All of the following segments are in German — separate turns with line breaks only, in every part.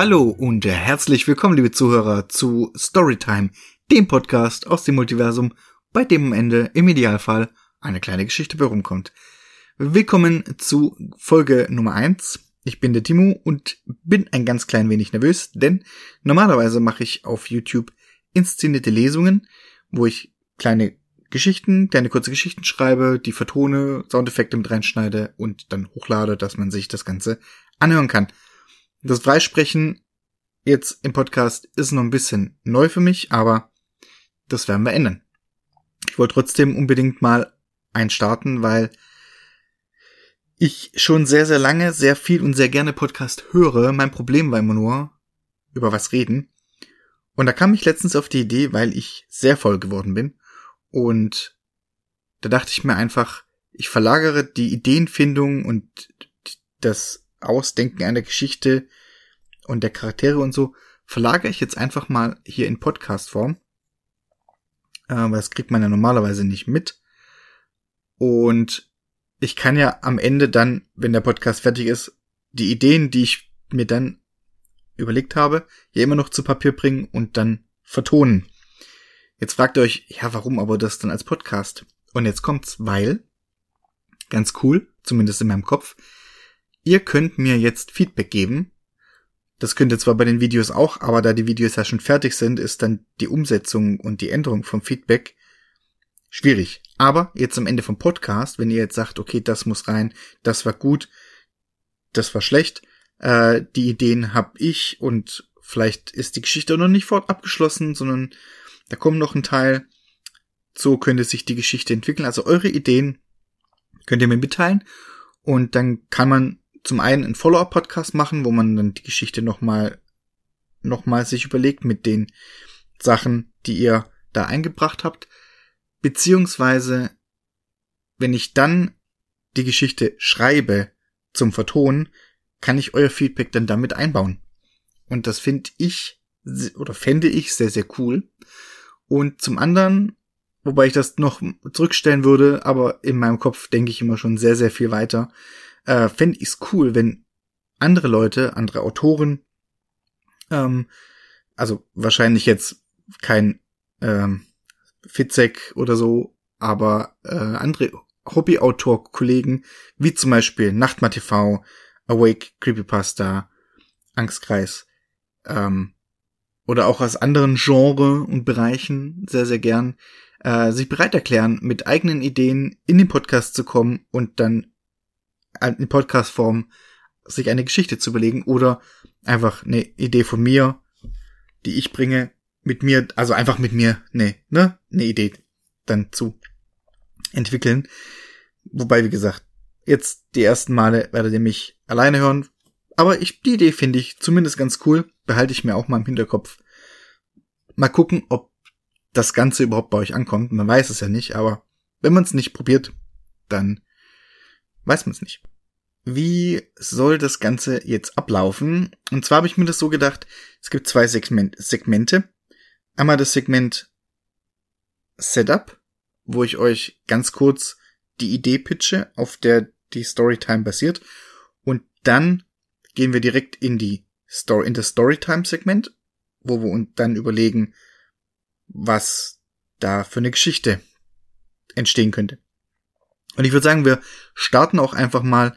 Hallo und herzlich willkommen, liebe Zuhörer, zu Storytime, dem Podcast aus dem Multiversum, bei dem am Ende im Idealfall eine kleine Geschichte herumkommt. Willkommen zu Folge Nummer eins. Ich bin der Timo und bin ein ganz klein wenig nervös, denn normalerweise mache ich auf YouTube inszenierte Lesungen, wo ich kleine Geschichten, kleine kurze Geschichten schreibe, die vertone, Soundeffekte mit reinschneide und dann hochlade, dass man sich das Ganze anhören kann. Das Freisprechen jetzt im Podcast ist noch ein bisschen neu für mich, aber das werden wir ändern. Ich wollte trotzdem unbedingt mal einstarten, weil ich schon sehr, sehr lange, sehr viel und sehr gerne Podcast höre. Mein Problem war immer nur, über was reden. Und da kam ich letztens auf die Idee, weil ich sehr voll geworden bin. Und da dachte ich mir einfach, ich verlagere die Ideenfindung und das Ausdenken einer Geschichte und der Charaktere und so, verlagere ich jetzt einfach mal hier in Podcast-Form. Äh, weil das kriegt man ja normalerweise nicht mit. Und ich kann ja am Ende dann, wenn der Podcast fertig ist, die Ideen, die ich mir dann überlegt habe, ja immer noch zu Papier bringen und dann vertonen. Jetzt fragt ihr euch, ja, warum aber das dann als Podcast? Und jetzt kommt's, weil, ganz cool, zumindest in meinem Kopf, ihr könnt mir jetzt Feedback geben. Das könnt ihr zwar bei den Videos auch, aber da die Videos ja schon fertig sind, ist dann die Umsetzung und die Änderung vom Feedback schwierig. Aber jetzt am Ende vom Podcast, wenn ihr jetzt sagt, okay, das muss rein, das war gut, das war schlecht, äh, die Ideen hab ich und vielleicht ist die Geschichte noch nicht fort abgeschlossen, sondern da kommt noch ein Teil. So könnte sich die Geschichte entwickeln. Also eure Ideen könnt ihr mir mitteilen und dann kann man zum einen einen Follow-up-Podcast machen, wo man dann die Geschichte nochmal noch mal sich überlegt mit den Sachen, die ihr da eingebracht habt. Beziehungsweise, wenn ich dann die Geschichte schreibe zum Vertonen, kann ich euer Feedback dann damit einbauen. Und das finde ich oder fände ich sehr, sehr cool. Und zum anderen, wobei ich das noch zurückstellen würde, aber in meinem Kopf denke ich immer schon sehr, sehr viel weiter, äh, fände ich es cool, wenn andere Leute, andere Autoren, ähm, also wahrscheinlich jetzt kein ähm, Fitzek oder so, aber äh, andere Hobbyautor-Kollegen, wie zum Beispiel Nachtma TV, Awake Creepypasta, Angstkreis, ähm, oder auch aus anderen Genre und Bereichen sehr, sehr gern, äh, sich bereit erklären, mit eigenen Ideen in den Podcast zu kommen und dann in Podcast-Form sich eine Geschichte zu überlegen oder einfach eine Idee von mir, die ich bringe, mit mir, also einfach mit mir, ne, ne, eine Idee dann zu entwickeln. Wobei, wie gesagt, jetzt die ersten Male werdet ihr mich alleine hören. Aber ich, die Idee finde ich zumindest ganz cool. Behalte ich mir auch mal im Hinterkopf. Mal gucken, ob das Ganze überhaupt bei euch ankommt. Man weiß es ja nicht, aber wenn man es nicht probiert, dann weiß man es nicht. Wie soll das Ganze jetzt ablaufen? Und zwar habe ich mir das so gedacht, es gibt zwei Segment Segmente. Einmal das Segment Setup, wo ich euch ganz kurz die Idee pitche, auf der die Storytime basiert. Und dann gehen wir direkt in die Story, in das Storytime-Segment, wo wir uns dann überlegen, was da für eine Geschichte entstehen könnte. Und ich würde sagen, wir starten auch einfach mal.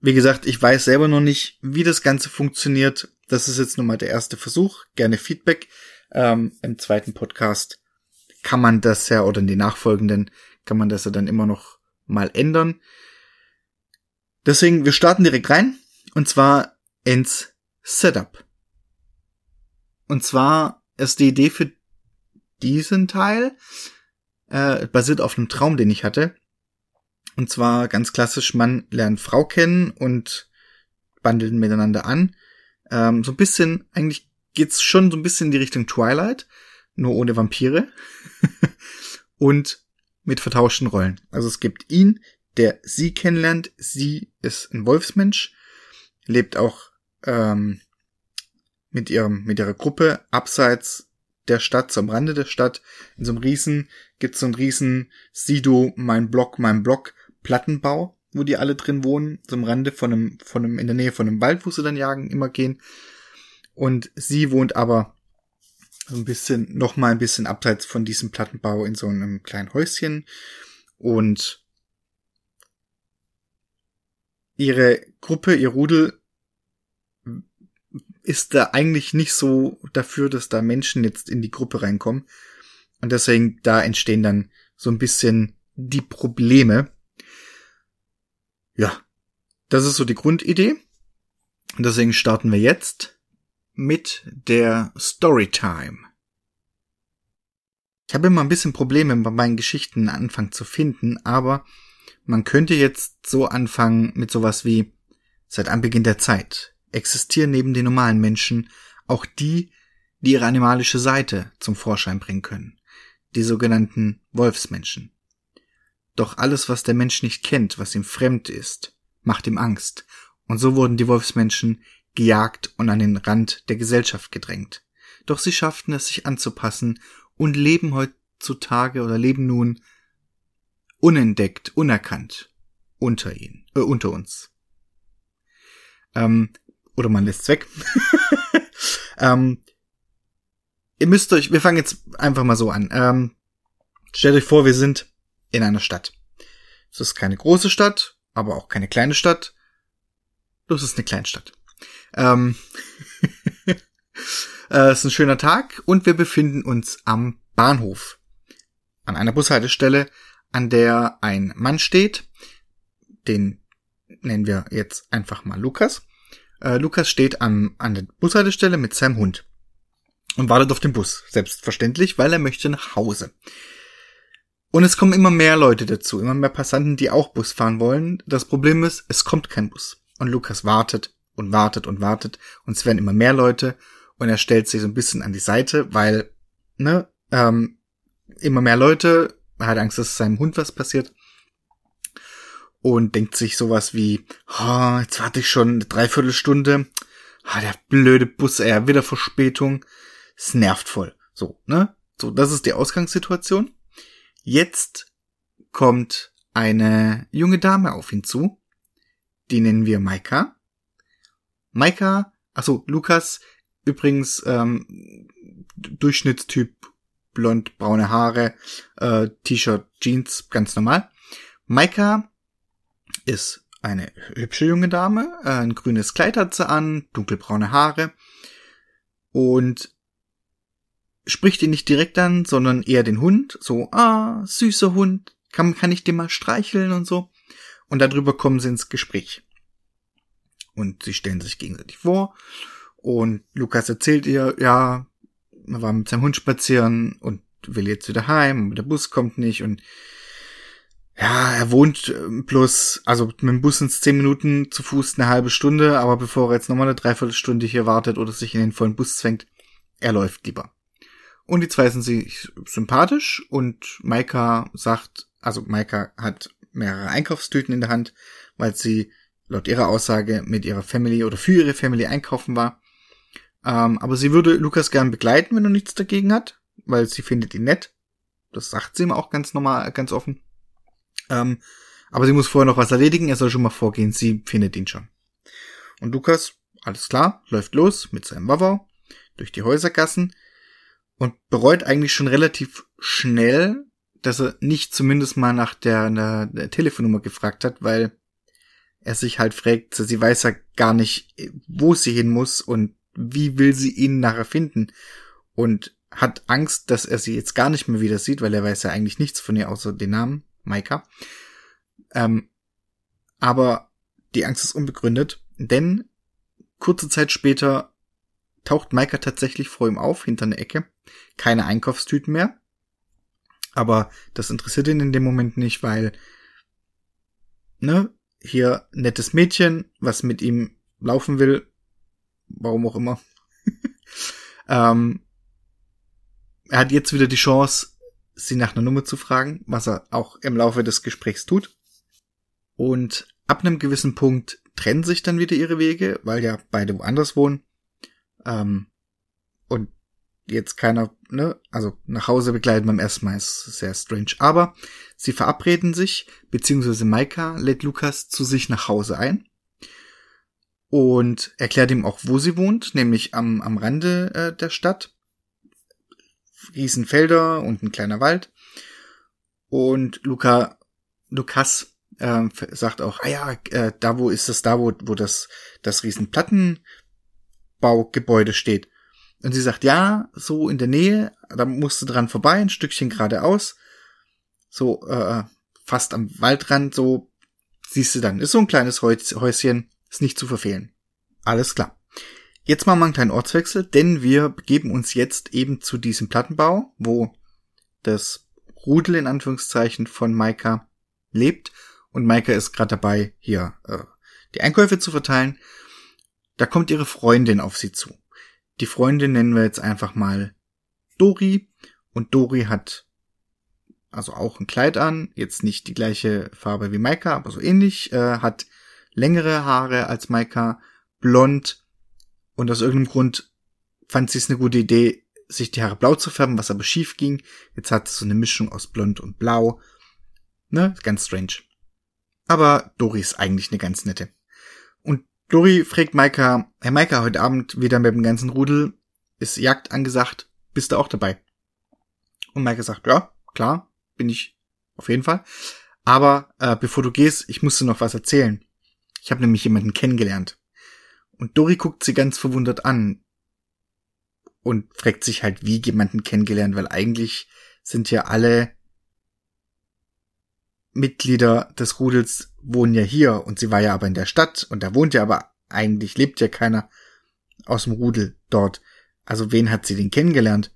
Wie gesagt, ich weiß selber noch nicht, wie das Ganze funktioniert. Das ist jetzt nun mal der erste Versuch. Gerne Feedback. Ähm, Im zweiten Podcast kann man das ja, oder in den nachfolgenden, kann man das ja dann immer noch mal ändern. Deswegen, wir starten direkt rein. Und zwar ins Setup. Und zwar ist die Idee für diesen Teil äh, basiert auf einem Traum, den ich hatte. Und zwar ganz klassisch, man lernt Frau kennen und bandelt miteinander an. Ähm, so ein bisschen, eigentlich geht's schon so ein bisschen in die Richtung Twilight, nur ohne Vampire. und mit vertauschten Rollen. Also es gibt ihn, der sie kennenlernt. Sie ist ein Wolfsmensch, lebt auch ähm, mit ihrem mit ihrer Gruppe abseits der Stadt, zum Rande der Stadt, in so einem riesen, gibt's so einen riesen Sido, mein Block, mein Block, Plattenbau, wo die alle drin wohnen, zum Rande von einem, von einem, in der Nähe von einem Wald, wo sie dann jagen, immer gehen. Und sie wohnt aber so ein bisschen, noch mal ein bisschen abseits von diesem Plattenbau in so einem kleinen Häuschen. Und ihre Gruppe, ihr Rudel ist da eigentlich nicht so dafür, dass da Menschen jetzt in die Gruppe reinkommen. Und deswegen, da entstehen dann so ein bisschen die Probleme. Ja, das ist so die Grundidee. Und deswegen starten wir jetzt mit der Storytime. Ich habe immer ein bisschen Probleme bei meinen Geschichten Anfang zu finden, aber man könnte jetzt so anfangen mit sowas wie seit Anbeginn der Zeit existieren neben den normalen Menschen auch die, die ihre animalische Seite zum Vorschein bringen können, die sogenannten Wolfsmenschen. Doch alles, was der Mensch nicht kennt, was ihm fremd ist, macht ihm Angst, und so wurden die Wolfsmenschen gejagt und an den Rand der Gesellschaft gedrängt. Doch sie schafften es, sich anzupassen und leben heutzutage oder leben nun unentdeckt, unerkannt unter ihnen, äh, unter uns. Ähm, oder man lässt's weg. ähm, ihr müsst euch, wir fangen jetzt einfach mal so an. Ähm, stellt euch vor, wir sind in einer Stadt. Es ist keine große Stadt, aber auch keine kleine Stadt. Das ist eine Kleinstadt. Ähm, äh, es ist ein schöner Tag und wir befinden uns am Bahnhof. An einer Bushaltestelle, an der ein Mann steht. Den nennen wir jetzt einfach mal Lukas. Äh, Lukas steht am, an der Bushaltestelle mit seinem Hund und wartet auf den Bus. Selbstverständlich, weil er möchte nach Hause. Und es kommen immer mehr Leute dazu, immer mehr Passanten, die auch Bus fahren wollen. Das Problem ist, es kommt kein Bus. Und Lukas wartet und wartet und wartet und es werden immer mehr Leute und er stellt sich so ein bisschen an die Seite, weil, ne, ähm, immer mehr Leute, er hat Angst, dass seinem Hund was passiert und denkt sich sowas wie, oh, jetzt warte ich schon eine Dreiviertelstunde, ah, der blöde Bus, er wieder Verspätung, es nervt voll. So, ne? So, das ist die Ausgangssituation. Jetzt kommt eine junge Dame auf ihn zu. Die nennen wir Maika. Maika, also Lukas, übrigens ähm, Durchschnittstyp, blond, braune Haare, äh, T-Shirt, Jeans, ganz normal. Maika ist eine hübsche junge Dame, äh, ein grünes Kleid hat sie an, dunkelbraune Haare und spricht ihn nicht direkt an, sondern eher den Hund, so, ah, süßer Hund, kann, kann ich den mal streicheln und so. Und darüber kommen sie ins Gespräch. Und sie stellen sich gegenseitig vor. Und Lukas erzählt ihr, ja, er war mit seinem Hund spazieren und will jetzt wieder heim, und der Bus kommt nicht und ja, er wohnt bloß, ähm, also mit dem Bus ins zehn Minuten, zu Fuß eine halbe Stunde, aber bevor er jetzt nochmal eine Dreiviertelstunde hier wartet oder sich in den vollen Bus zwängt, er läuft lieber. Und die zwei sind sich sympathisch und Maika sagt, also Maika hat mehrere Einkaufstüten in der Hand, weil sie laut ihrer Aussage mit ihrer Family oder für ihre Family einkaufen war. Ähm, aber sie würde Lukas gern begleiten, wenn er nichts dagegen hat, weil sie findet ihn nett. Das sagt sie ihm auch ganz normal, ganz offen. Ähm, aber sie muss vorher noch was erledigen, er soll schon mal vorgehen, sie findet ihn schon. Und Lukas, alles klar, läuft los mit seinem Wawau durch die Häusergassen und bereut eigentlich schon relativ schnell, dass er nicht zumindest mal nach der, der, der Telefonnummer gefragt hat, weil er sich halt fragt, sie weiß ja gar nicht, wo sie hin muss und wie will sie ihn nachher finden und hat Angst, dass er sie jetzt gar nicht mehr wieder sieht, weil er weiß ja eigentlich nichts von ihr außer den Namen. Maika. Ähm, aber die Angst ist unbegründet, denn kurze Zeit später taucht Maika tatsächlich vor ihm auf, hinter einer Ecke. Keine Einkaufstüten mehr. Aber das interessiert ihn in dem Moment nicht, weil, ne, hier nettes Mädchen, was mit ihm laufen will, warum auch immer. ähm, er hat jetzt wieder die Chance, sie nach einer Nummer zu fragen, was er auch im Laufe des Gesprächs tut. Und ab einem gewissen Punkt trennen sich dann wieder ihre Wege, weil ja beide woanders wohnen. Ähm, jetzt keiner, ne, also nach Hause begleiten beim ersten Mal ist sehr strange. Aber sie verabreden sich, beziehungsweise Maika lädt Lukas zu sich nach Hause ein. und erklärt ihm auch, wo sie wohnt, nämlich am, am Rande äh, der Stadt. Riesenfelder und ein kleiner Wald. Und Luca, Lukas äh, sagt auch, ah ja, äh, da wo ist es da, wo, wo das, das Riesenplattenbaugebäude steht. Und sie sagt, ja, so in der Nähe, da musst du dran vorbei, ein Stückchen geradeaus. So, äh, fast am Waldrand, so siehst du dann. Ist so ein kleines Häuschen, ist nicht zu verfehlen. Alles klar. Jetzt machen wir einen kleinen Ortswechsel, denn wir begeben uns jetzt eben zu diesem Plattenbau, wo das Rudel in Anführungszeichen von Maika lebt und Maika ist gerade dabei, hier äh, die Einkäufe zu verteilen. Da kommt ihre Freundin auf sie zu. Die Freundin nennen wir jetzt einfach mal Dori und Dori hat also auch ein Kleid an, jetzt nicht die gleiche Farbe wie Maika, aber so ähnlich, äh, hat längere Haare als Maika, blond und aus irgendeinem Grund fand sie es eine gute Idee, sich die Haare blau zu färben, was aber schief ging. Jetzt hat sie so eine Mischung aus blond und blau. Ne, ganz strange. Aber Dori ist eigentlich eine ganz nette. Dori fragt Maika, Herr Maika, heute Abend wieder mit dem ganzen Rudel, ist Jagd angesagt, bist du auch dabei? Und Maika sagt, ja, klar, bin ich auf jeden Fall. Aber äh, bevor du gehst, ich musste noch was erzählen. Ich habe nämlich jemanden kennengelernt. Und Dori guckt sie ganz verwundert an und fragt sich halt, wie jemanden kennengelernt, weil eigentlich sind ja alle Mitglieder des Rudels wohnen ja hier und sie war ja aber in der Stadt und da wohnt ja aber eigentlich lebt ja keiner aus dem Rudel dort. Also wen hat sie denn kennengelernt?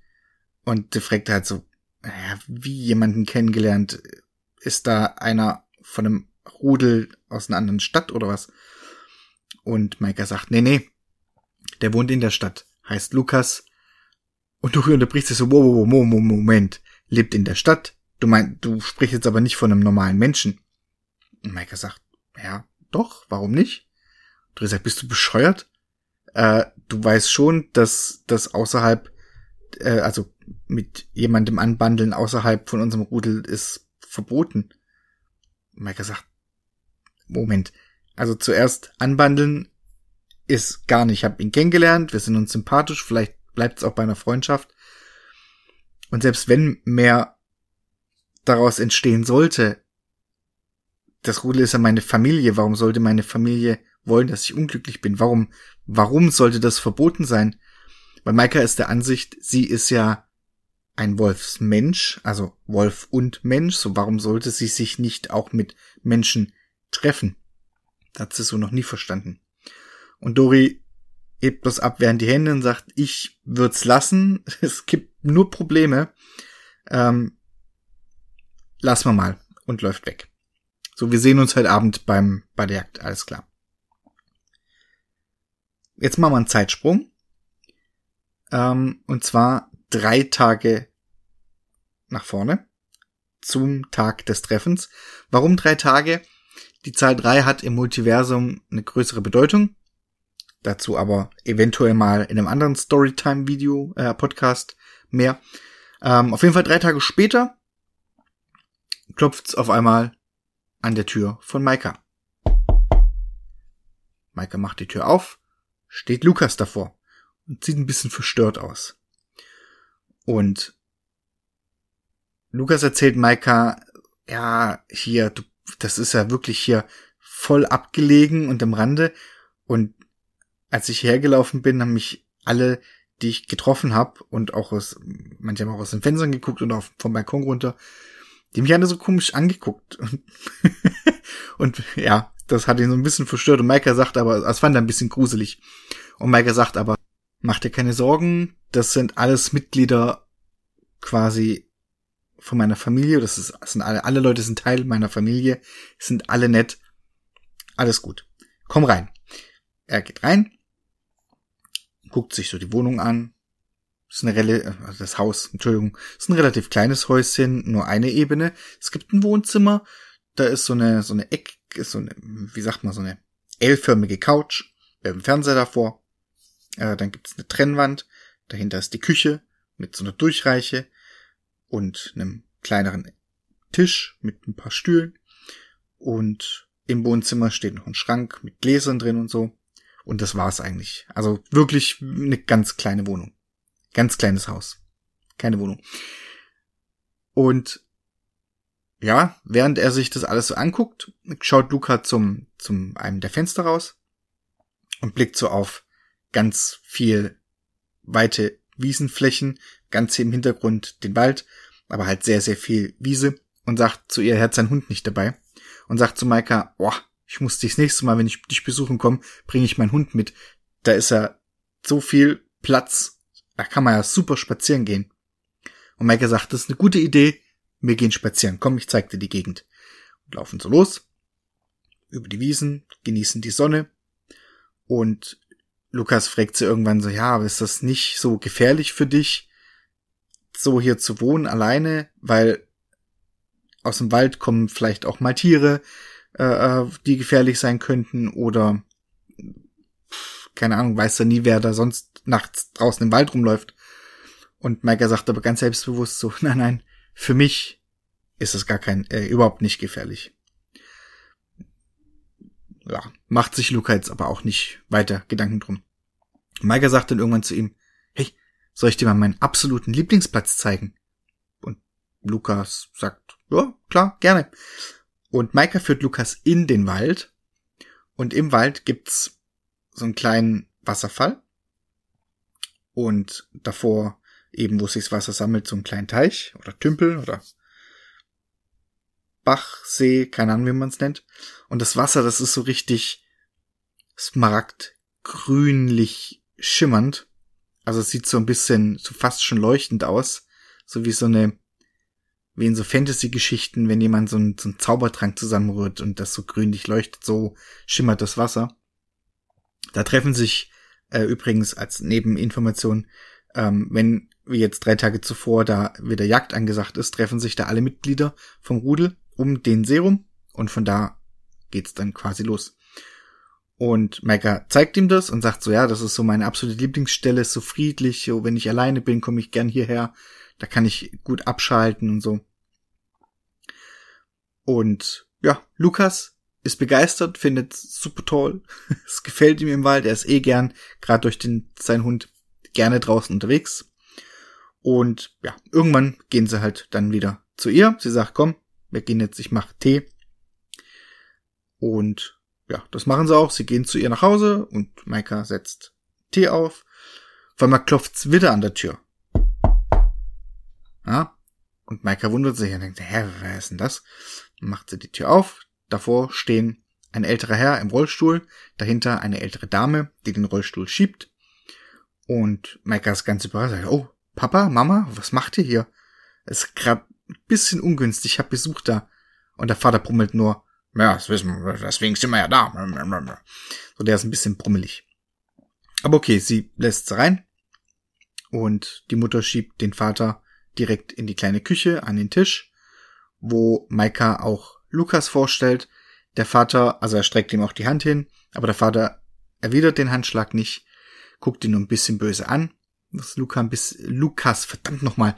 Und sie fragt halt so, naja, wie jemanden kennengelernt? Ist da einer von einem Rudel aus einer anderen Stadt oder was? Und Maika sagt, nee, nee, der wohnt in der Stadt, heißt Lukas. Und du unterbrichst es so, wow, wow, wow, Moment, lebt in der Stadt, Du meinst, du sprichst jetzt aber nicht von einem normalen Menschen. Und Maika sagt, ja, doch, warum nicht? Du sagt, bist du bescheuert? Äh, du weißt schon, dass das außerhalb, äh, also mit jemandem anbandeln außerhalb von unserem Rudel ist verboten. Maika sagt, Moment, also zuerst anbandeln ist gar nicht. Ich habe ihn kennengelernt, wir sind uns sympathisch, vielleicht bleibt es auch bei einer Freundschaft. Und selbst wenn mehr daraus entstehen sollte, das Rudel ist ja meine Familie, warum sollte meine Familie wollen, dass ich unglücklich bin? Warum, warum sollte das verboten sein? Weil Maika ist der Ansicht, sie ist ja ein Wolfsmensch, also Wolf und Mensch, so warum sollte sie sich nicht auch mit Menschen treffen? Das hat sie so noch nie verstanden. Und Dori hebt bloß abwehrend die Hände und sagt, ich würd's lassen, es gibt nur Probleme. Ähm, lass wir mal und läuft weg. So, wir sehen uns heute Abend beim, bei der Jagd, alles klar. Jetzt machen wir einen Zeitsprung. Ähm, und zwar drei Tage nach vorne zum Tag des Treffens. Warum drei Tage? Die Zahl drei hat im Multiversum eine größere Bedeutung. Dazu aber eventuell mal in einem anderen Storytime-Video, äh, Podcast mehr. Ähm, auf jeden Fall drei Tage später klopft's auf einmal an der Tür von Maika. Maika macht die Tür auf, steht Lukas davor und sieht ein bisschen verstört aus. Und Lukas erzählt Maika, ja, hier, du, das ist ja wirklich hier voll abgelegen und am Rande. Und als ich hergelaufen bin, haben mich alle, die ich getroffen habe und auch aus, manche haben auch aus den Fenstern geguckt und auch vom Balkon runter, die mich alle so komisch angeguckt. Und, ja, das hat ihn so ein bisschen verstört. Und Maika sagt aber, es fand er ein bisschen gruselig. Und Maika sagt aber, mach dir keine Sorgen, das sind alles Mitglieder quasi von meiner Familie. Das, ist, das sind alle, alle Leute sind Teil meiner Familie, sind alle nett. Alles gut. Komm rein. Er geht rein, guckt sich so die Wohnung an, ist eine Rel also das Haus, Entschuldigung, ist ein relativ kleines Häuschen, nur eine Ebene. Es gibt ein Wohnzimmer, da ist so eine, so eine Eck, ist so eine, wie sagt man, so eine L-förmige Couch, mit einem Fernseher davor. Äh, dann gibt's eine Trennwand, dahinter ist die Küche mit so einer Durchreiche und einem kleineren Tisch mit ein paar Stühlen. Und im Wohnzimmer steht noch ein Schrank mit Gläsern drin und so. Und das war's eigentlich. Also wirklich eine ganz kleine Wohnung. Ganz kleines Haus. Keine Wohnung. Und ja, während er sich das alles so anguckt, schaut Luca zum, zum einem der Fenster raus und blickt so auf ganz viel weite Wiesenflächen, ganz im Hintergrund den Wald, aber halt sehr, sehr viel Wiese und sagt zu ihr, er hat seinen Hund nicht dabei und sagt zu Maika, boah, ich muss dich das nächste Mal, wenn ich dich besuchen komme, bringe ich meinen Hund mit. Da ist er so viel Platz, da kann man ja super spazieren gehen. Und Maika sagt, das ist eine gute Idee, wir gehen spazieren. Komm, ich zeig dir die Gegend. Und laufen so los. Über die Wiesen, genießen die Sonne. Und Lukas fragt sie irgendwann so, ja, aber ist das nicht so gefährlich für dich, so hier zu wohnen alleine? Weil aus dem Wald kommen vielleicht auch mal Tiere, äh, äh die gefährlich sein könnten oder keine Ahnung, weiß er nie, wer da sonst nachts draußen im Wald rumläuft. Und Micah sagt aber ganz selbstbewusst so, nein, nein, für mich ist es gar kein, äh, überhaupt nicht gefährlich. Ja, macht sich Luca jetzt aber auch nicht weiter Gedanken drum. Micah sagt dann irgendwann zu ihm, hey, soll ich dir mal meinen absoluten Lieblingsplatz zeigen? Und Lukas sagt, ja, klar, gerne. Und Micah führt Lukas in den Wald. Und im Wald gibt's so einen kleinen Wasserfall. Und davor eben wo sich das Wasser sammelt, so ein kleinen Teich oder Tümpel oder Bach, See, keine Ahnung, wie man es nennt. Und das Wasser, das ist so richtig smaragdgrünlich schimmernd. Also es sieht so ein bisschen, so fast schon leuchtend aus. So wie so eine, wie in so Fantasy-Geschichten, wenn jemand so einen, so einen Zaubertrank zusammenrührt und das so grünlich leuchtet, so schimmert das Wasser. Da treffen sich äh, übrigens als Nebeninformation, ähm, wenn wie jetzt drei Tage zuvor da wieder Jagd angesagt ist, treffen sich da alle Mitglieder vom Rudel um den Serum und von da geht's dann quasi los. Und Micah zeigt ihm das und sagt so, ja, das ist so meine absolute Lieblingsstelle, ist so friedlich, so, wenn ich alleine bin, komme ich gern hierher, da kann ich gut abschalten und so. Und ja, Lukas ist begeistert, findet super toll, es gefällt ihm im Wald, er ist eh gern, gerade durch den, sein Hund, gerne draußen unterwegs. Und ja, irgendwann gehen sie halt dann wieder zu ihr. Sie sagt, komm, wir gehen jetzt, ich mach Tee. Und ja, das machen sie auch. Sie gehen zu ihr nach Hause und Maika setzt Tee auf. Auf einmal klopft's wieder an der Tür. Ja, und Maika wundert sich und denkt, hä, wer ist denn das? Dann macht sie die Tür auf. Davor stehen ein älterer Herr im Rollstuhl, dahinter eine ältere Dame, die den Rollstuhl schiebt. Und Maika ist ganz überrascht. Oh, Papa, Mama, was macht ihr hier? Es ist gerade ein bisschen ungünstig, ich hab Besuch da. Und der Vater brummelt nur, ja, das wissen wir, deswegen sind wir ja da. So, der ist ein bisschen brummelig. Aber okay, sie lässt rein. Und die Mutter schiebt den Vater direkt in die kleine Küche an den Tisch, wo Maika auch Lukas vorstellt. Der Vater, also er streckt ihm auch die Hand hin, aber der Vater erwidert den Handschlag nicht, guckt ihn nur ein bisschen böse an das Luca ein bisschen, Lukas, verdammt nochmal.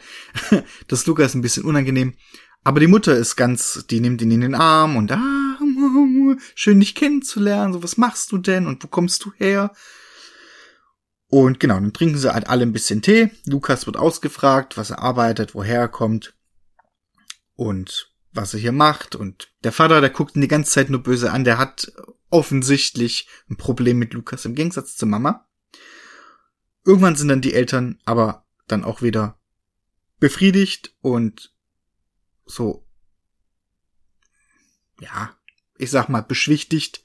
Das Luca ist ein bisschen unangenehm. Aber die Mutter ist ganz, die nimmt ihn in den Arm und ah, schön dich kennenzulernen. So, was machst du denn und wo kommst du her? Und genau, dann trinken sie halt alle ein bisschen Tee. Lukas wird ausgefragt, was er arbeitet, woher er kommt und was er hier macht. Und der Vater, der guckt ihn die ganze Zeit nur böse an. Der hat offensichtlich ein Problem mit Lukas im Gegensatz zur Mama. Irgendwann sind dann die Eltern aber dann auch wieder befriedigt und so, ja, ich sag mal, beschwichtigt.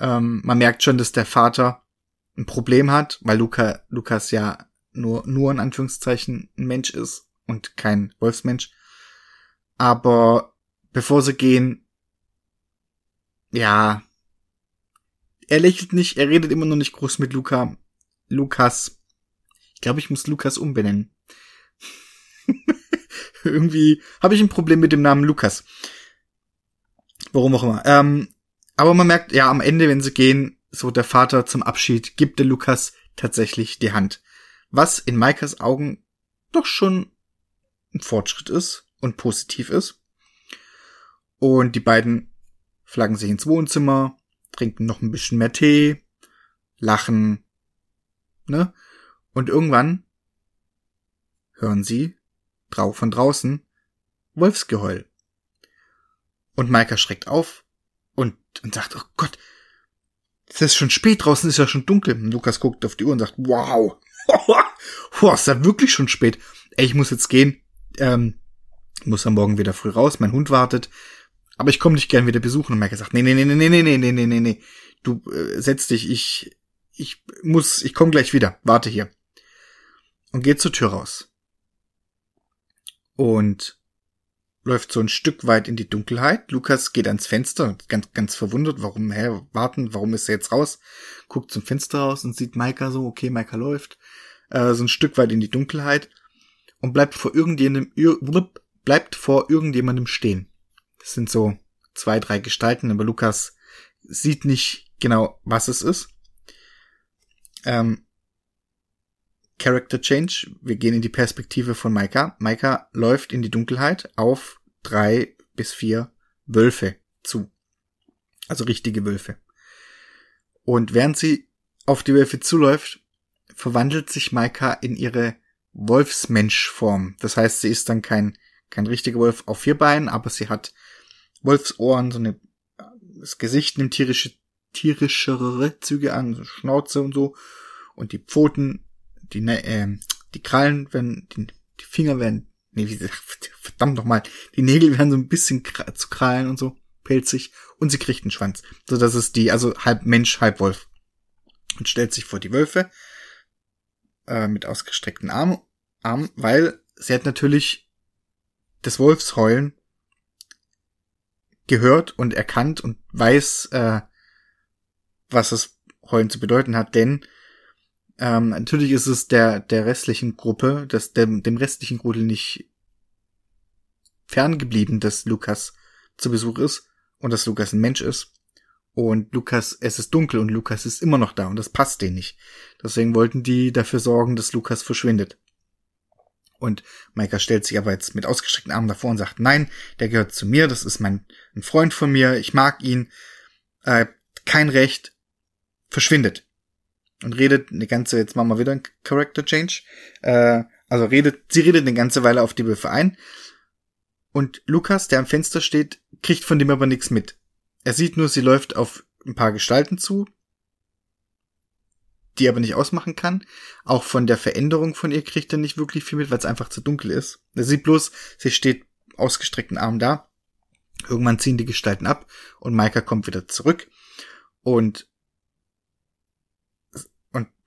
Ähm, man merkt schon, dass der Vater ein Problem hat, weil Luca, Lukas ja nur, nur in Anführungszeichen ein Mensch ist und kein Wolfsmensch. Aber bevor sie gehen, ja, er lächelt nicht, er redet immer noch nicht groß mit Luca. Lukas. Ich glaube, ich muss Lukas umbenennen. Irgendwie habe ich ein Problem mit dem Namen Lukas. Warum auch immer. Ähm, aber man merkt, ja, am Ende, wenn sie gehen, so der Vater zum Abschied, gibt der Lukas tatsächlich die Hand. Was in Maikas Augen doch schon ein Fortschritt ist und positiv ist. Und die beiden flaggen sich ins Wohnzimmer, trinken noch ein bisschen mehr Tee, lachen, ne? Und irgendwann hören sie drau von draußen Wolfsgeheul. Und Maika schreckt auf und, und sagt, oh Gott, es ist schon spät, draußen ist ja schon dunkel. Und Lukas guckt auf die Uhr und sagt, wow, Boah, ist ja wirklich schon spät. Ey, ich muss jetzt gehen. Ähm, muss am Morgen wieder früh raus, mein Hund wartet. Aber ich komme dich gern wieder besuchen. Und Maika sagt, nee, nee, nee, nee, nee, nee, nee, nee, nee, nee. Du äh, setz dich, ich, ich muss, ich komme gleich wieder. Warte hier. Und geht zur Tür raus. Und läuft so ein Stück weit in die Dunkelheit. Lukas geht ans Fenster, ganz, ganz verwundert, warum, hä, warten, warum ist er jetzt raus? Guckt zum Fenster raus und sieht Maika so, okay, Maika läuft, äh, so ein Stück weit in die Dunkelheit und bleibt vor irgendjemandem, bleibt vor irgendjemandem stehen. Das sind so zwei, drei Gestalten, aber Lukas sieht nicht genau, was es ist. Ähm, Character Change. Wir gehen in die Perspektive von Maika. Maika läuft in die Dunkelheit auf drei bis vier Wölfe zu. Also richtige Wölfe. Und während sie auf die Wölfe zuläuft, verwandelt sich Maika in ihre Wolfsmenschform. Das heißt, sie ist dann kein, kein richtiger Wolf auf vier Beinen, aber sie hat Wolfsohren, so eine, das Gesicht nimmt tierische, tierischere Züge an, so Schnauze und so. Und die Pfoten die, äh, die Krallen werden, die, die Finger werden, nee, wie, verdammt nochmal, die Nägel werden so ein bisschen zu Krallen und so, pelzig, und sie kriegt einen Schwanz. So dass es die, also halb Mensch, halb Wolf. Und stellt sich vor die Wölfe, äh, mit ausgestreckten Armen, Armen, weil sie hat natürlich das Wolfsheulen gehört und erkannt und weiß, äh, was das Heulen zu bedeuten hat, denn ähm, natürlich ist es der, der restlichen Gruppe, das, dem, dem restlichen Grudel nicht ferngeblieben, dass Lukas zu Besuch ist und dass Lukas ein Mensch ist. Und Lukas, es ist dunkel und Lukas ist immer noch da und das passt denen nicht. Deswegen wollten die dafür sorgen, dass Lukas verschwindet. Und Maika stellt sich aber jetzt mit ausgestreckten Armen davor und sagt, nein, der gehört zu mir, das ist mein ein Freund von mir, ich mag ihn, äh, kein Recht, verschwindet. Und redet eine ganze, jetzt machen wir wieder ein Character Change, äh, also redet, sie redet eine ganze Weile auf die Wölfe ein. Und Lukas, der am Fenster steht, kriegt von dem aber nichts mit. Er sieht nur, sie läuft auf ein paar Gestalten zu, die aber nicht ausmachen kann. Auch von der Veränderung von ihr kriegt er nicht wirklich viel mit, weil es einfach zu dunkel ist. Er sieht bloß, sie steht ausgestreckten Arm da. Irgendwann ziehen die Gestalten ab und Maika kommt wieder zurück. Und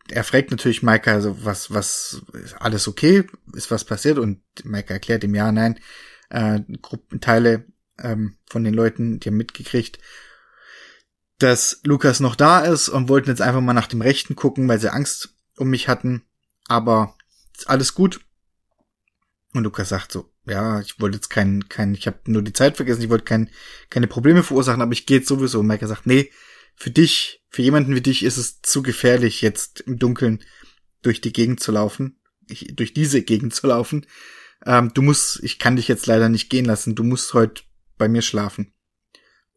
er fragt natürlich Maika, also was, was, ist alles okay? Ist was passiert? Und Maika erklärt ihm, ja, nein, äh, Gruppenteile ähm, von den Leuten, die haben mitgekriegt, dass Lukas noch da ist und wollten jetzt einfach mal nach dem Rechten gucken, weil sie Angst um mich hatten. Aber ist alles gut. Und Lukas sagt so, ja, ich wollte jetzt kein, kein, ich habe nur die Zeit vergessen, ich wollte kein, keine Probleme verursachen, aber ich gehe jetzt sowieso. Und Maika sagt, nee, für dich, für jemanden wie dich ist es zu gefährlich, jetzt im Dunkeln durch die Gegend zu laufen, ich, durch diese Gegend zu laufen. Ähm, du musst, ich kann dich jetzt leider nicht gehen lassen, du musst heute bei mir schlafen.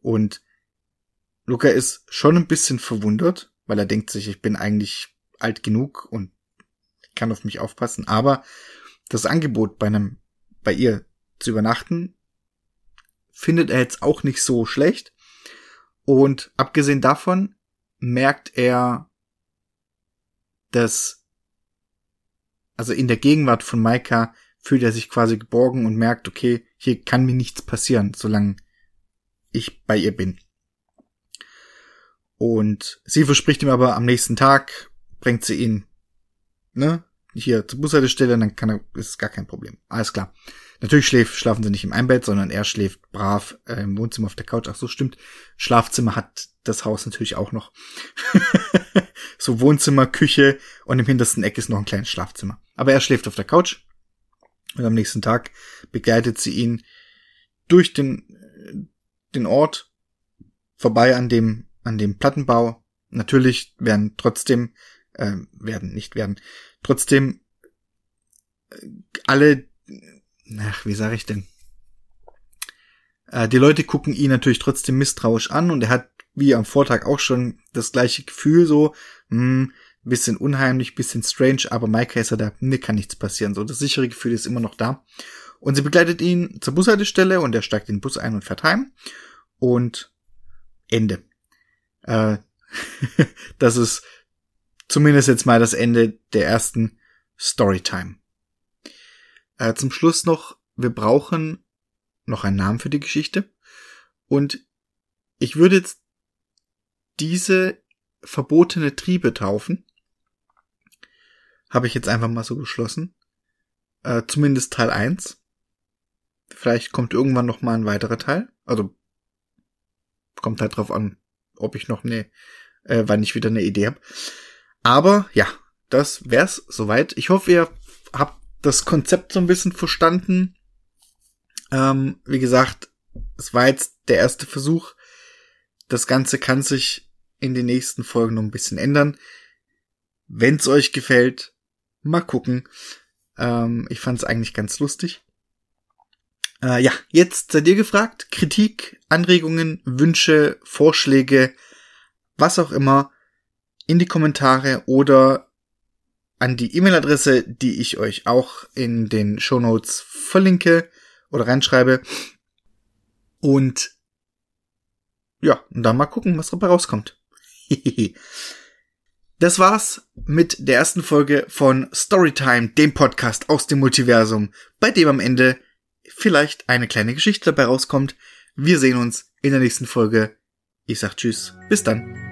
Und Luca ist schon ein bisschen verwundert, weil er denkt sich, ich bin eigentlich alt genug und kann auf mich aufpassen, aber das Angebot bei einem, bei ihr zu übernachten, findet er jetzt auch nicht so schlecht. Und abgesehen davon merkt er, dass, also in der Gegenwart von Maika fühlt er sich quasi geborgen und merkt, okay, hier kann mir nichts passieren, solange ich bei ihr bin. Und sie verspricht ihm aber am nächsten Tag, bringt sie ihn, ne, hier zur Bushaltestelle, dann kann er, ist gar kein Problem. Alles klar. Natürlich schläft, schlafen sie nicht im Einbett, sondern er schläft brav äh, im Wohnzimmer auf der Couch. Ach so, stimmt. Schlafzimmer hat das Haus natürlich auch noch. so Wohnzimmer, Küche und im hintersten Eck ist noch ein kleines Schlafzimmer. Aber er schläft auf der Couch und am nächsten Tag begleitet sie ihn durch den, den Ort vorbei an dem, an dem Plattenbau. Natürlich werden trotzdem, äh, werden, nicht werden, trotzdem äh, alle ach, wie sage ich denn? Äh, die Leute gucken ihn natürlich trotzdem misstrauisch an und er hat wie am Vortag auch schon das gleiche Gefühl, so, hm, bisschen unheimlich, bisschen strange, aber Maika ist ja da, mir kann nichts passieren. So, das sichere Gefühl ist immer noch da. Und sie begleitet ihn zur Bushaltestelle und er steigt in den Bus ein und fährt heim. Und Ende. Äh, das ist zumindest jetzt mal das Ende der ersten Storytime. Äh, zum Schluss noch, wir brauchen noch einen Namen für die Geschichte. Und ich würde jetzt diese verbotene Triebe taufen. Habe ich jetzt einfach mal so beschlossen. Äh, zumindest Teil 1. Vielleicht kommt irgendwann noch mal ein weiterer Teil. Also kommt halt drauf an, ob ich noch ne, äh, wann ich wieder eine Idee habe. Aber ja, das wär's soweit. Ich hoffe, ihr habt das Konzept so ein bisschen verstanden. Ähm, wie gesagt, es war jetzt der erste Versuch. Das Ganze kann sich in den nächsten Folgen noch ein bisschen ändern. Wenn's euch gefällt, mal gucken. Ähm, ich fand's eigentlich ganz lustig. Äh, ja, jetzt seid ihr gefragt. Kritik, Anregungen, Wünsche, Vorschläge, was auch immer, in die Kommentare oder an die E-Mail-Adresse, die ich euch auch in den Show Notes verlinke oder reinschreibe. Und ja, und dann mal gucken, was dabei rauskommt. das war's mit der ersten Folge von Storytime, dem Podcast aus dem Multiversum, bei dem am Ende vielleicht eine kleine Geschichte dabei rauskommt. Wir sehen uns in der nächsten Folge. Ich sag Tschüss, bis dann.